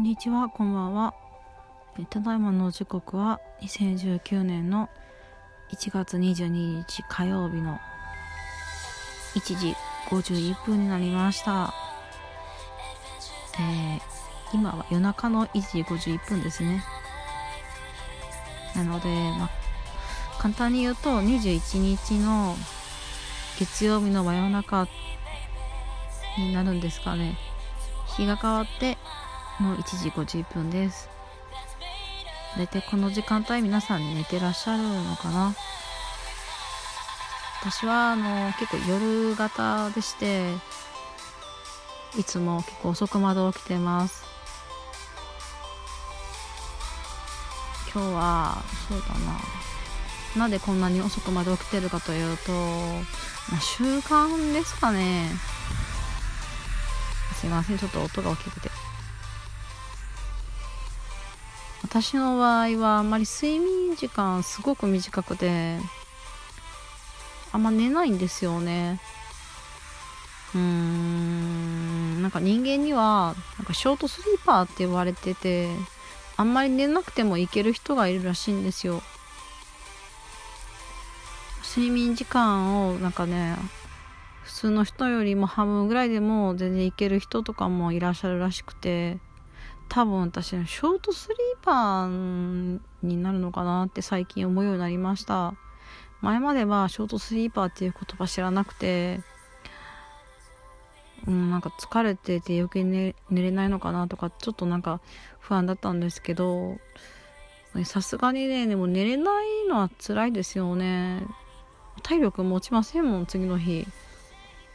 こんにちは、こんばんは。ただいまの時刻は2019年の1月22日火曜日の1時51分になりました。えー今は夜中の1時51分ですね。なので、まあ、簡単に言うと21日の月曜日の真夜中になるんですかね。日が変わっての1時51分です。大体この時間帯皆さん寝てらっしゃるのかな？私はあの結構夜型でしていつも結構遅くまで起きてます。今日はそうだな。なんでこんなに遅くまで起きてるかというと、まあ習慣ですかね。すいません。ちょっと音が大きくて。私の場合はあまり睡眠時間すごく短くてあんま寝ないんですよね。うーんなんか人間にはなんかショートスリーパーって言われててあんまり寝なくてもいける人がいるらしいんですよ。睡眠時間をなんかね普通の人よりも半分ぐらいでも全然いける人とかもいらっしゃるらしくて。多分私のショートスリーパーになるのかなって最近思うようになりました。前まではショートスリーパーっていう言葉知らなくてうんなんか疲れてて余計寝寝れないのかなとかちょっとなんか不安だったんですけどさすがにねでも寝れないのは辛いですよね。体力持ちませんもん次の日。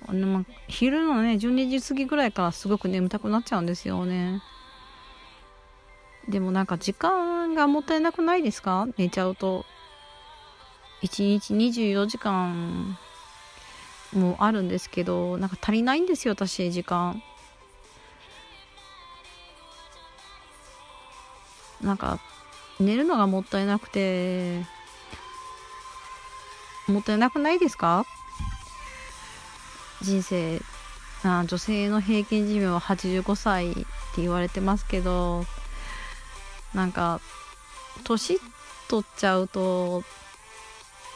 あのま昼のね12時過ぎぐらいからすごく眠たくなっちゃうんですよね。でもなんか時間がもったいなくないですか？寝ちゃうと。1日24時間もあるんですけどなんか足りないんですよ私時間。なんか寝るのがもったいなくてもったいなくないですか？人生。あ女性の平均寿命は85歳って言われてますけどなんか年取っちゃうと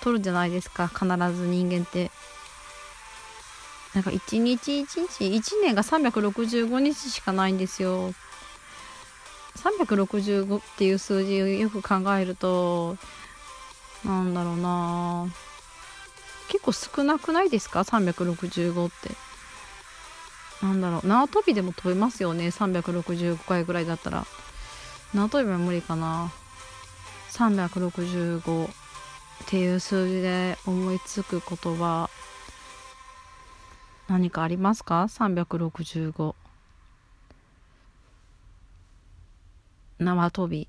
取るじゃないですか必ず人間って。なんか一日一日1年が365日しかないんですよ。365っていう数字をよく考えるとなんだろうな。結構少なくないですか？365って。なんだろう。縄跳びでも飛べますよね。365回ぐらいだったら。縄跳びは無理かな。365っていう数字で思いつく言葉何かありますか？365縄跳び。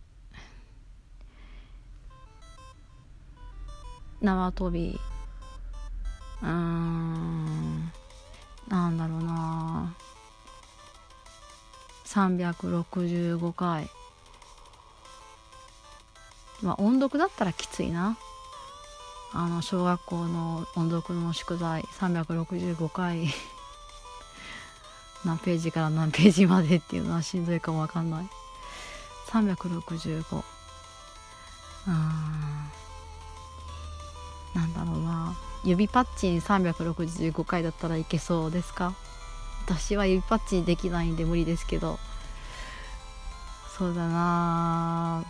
縄跳び。うーん。なんだろうな。365回。まあ音読だったらきついな。あの小学校の音読の宿題365回。何ページから何ページまでっていうのはしんどいかもわかんない。365うー。んなんだろうな。指パッチン365回だったらいけそうですか？私は指パッチンできないんで無理ですけど。そうだな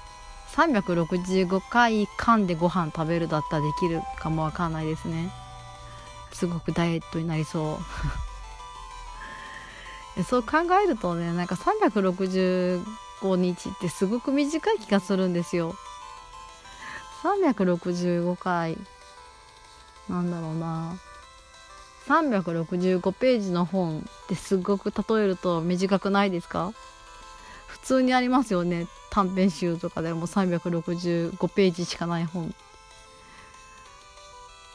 365回噛んでご飯食べるだったらできるかもわかんないですね。すごくダイエットになりそう。そう考えるとねなんか365日ってすごく短い気がするんですよ。365回なんだろうな。365ページの本ってすごく例えると短くないですか？普通にありますよね。短編集とかでも365ページしかない本。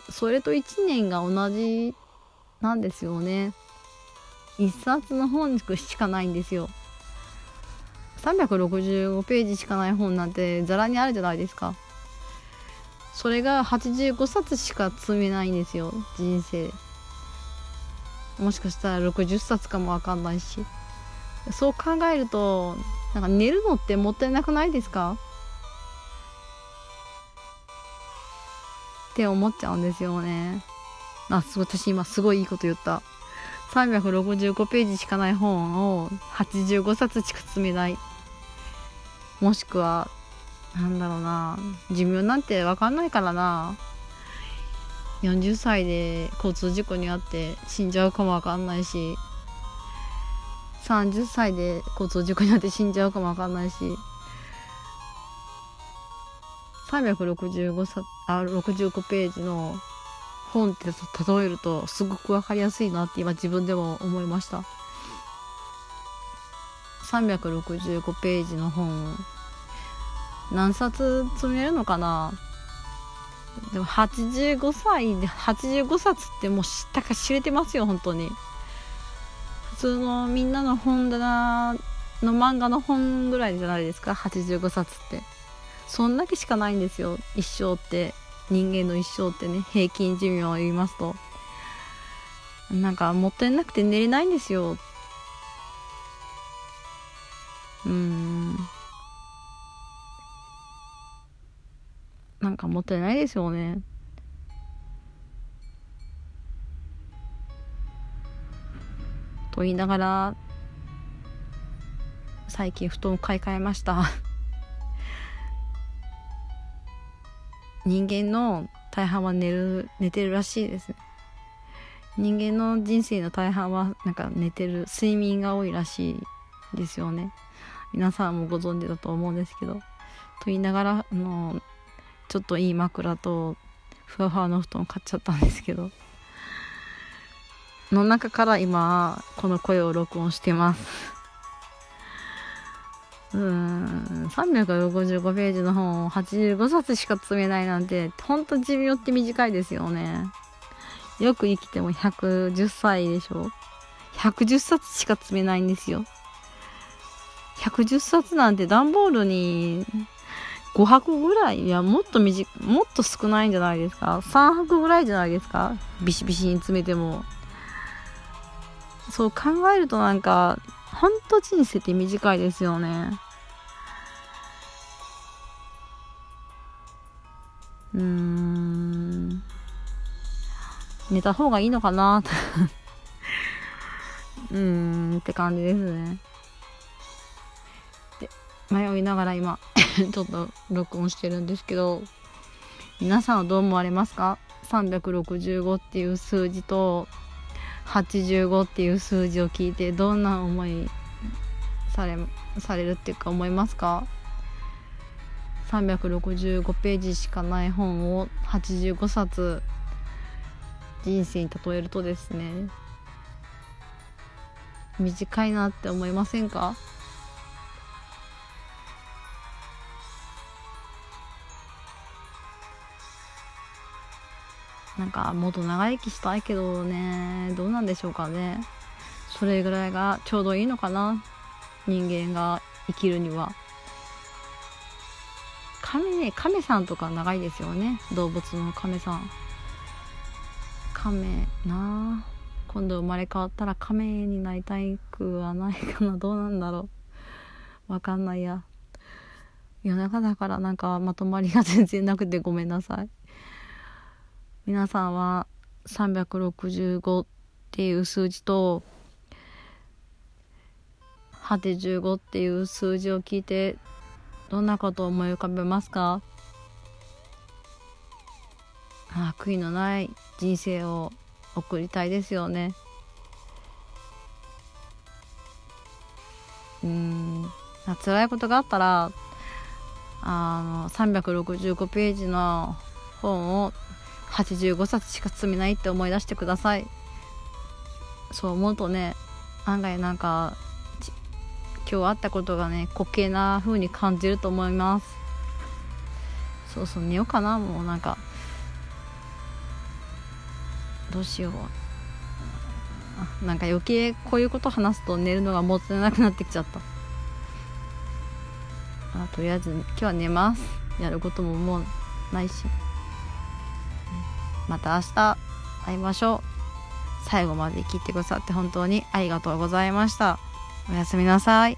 それと1年が同じなんですよね。一冊の本しかないんですよ。365ページしかない本なんてざらにあるじゃないですか。それが85冊しか積めないんですよ。人生。もしかしたら60冊かもわかんないし。そう考えるとなんか寝るのってもったいなくないですか？って思っちゃうんですよね。あ、すごい、私今すごいいいこと言った。365ページしかない本を85冊しか積めない。もしくは、なんだろうな。寿命なんてわかんないからな。40歳で交通事故に遭って死んじゃうかもわかんないし、30歳で交通事故に遭って死んじゃうかもわかんないし、365冊あ65ページの本って例えるとすごく分かりやすいなって今自分でも思いました。365ページの本。何冊積めるのかな？でも85歳で85冊ってもう知ったか知れてますよ本当に。普通のみんなの本棚の漫画の本ぐらいじゃないですか？85冊って。そんだけしかないんですよ。一生って。人間の一生ってね。平均寿命を言いますと。なんかもったいなくて寝れないんですよ。うん。なんかもったいないですよね。と言いながら最近布団を買い替えました。人間の大半は寝る寝てるらしいです人間の人生の大半はなんか寝てる睡眠が多いらしいですよね。皆さんもご存知だと思うんですけど。と言いながらあのちょっといい枕とふわふわの布団買っちゃったんですけど。の中から今この声を録音してます。うん365ページの本を85冊しか積めないなんてほんと寿命って短いですよね。よく生きても110歳でしょ。110冊しか積めないんですよ。110冊なんて段ボールに5箱ぐらいいやもっと短もっと少ないんじゃないですか。3箱ぐらいじゃないですか。ビシビシに詰めても。そう考えるとなんかほんと人生って短いですよね。うーん。寝た方がいいのかな？うーんって感じですね。で迷いながら今 ちょっと録音してるんですけど皆さんはどう思われますか？365っていう数字と85っていう数字を聞いてどんな思いされされるっていうか思いますか？365ページしかない本を85冊人生に例えるとですね短いなって思いませんか？なんかもっと長生きしたいけどねどうなんでしょうかね。それぐらいがちょうどいいのかな人間が生きるには。亀ね亀さんとか長いですよね動物の亀さん。亀なあ今度生まれ変わったら亀になりたいくはないかなどうなんだろう。わかんないや。夜中だからなんかまとまりが全然なくてごめんなさい。皆さんは365っていう数字と85っていう数字を聞いてどんなことを思い浮かべますか？あ悔いのない人生を送りたいですよね。うん。辛いことがあったらあの365ページの本を85冊しか積めないって思い出してください。そう思うとね案外なんか今日あったことがね滑稽な風に感じると思います。そうそう寝ようかな。もうなんかどうしよう。なんか余計こういうこと話すと寝るのがもったいなくなってきちゃった。あとりあえず今日は寝ます。やることももうないし。また明日会いましょう。最後まで聞いてくださって本当にありがとうございました。おやすみなさい。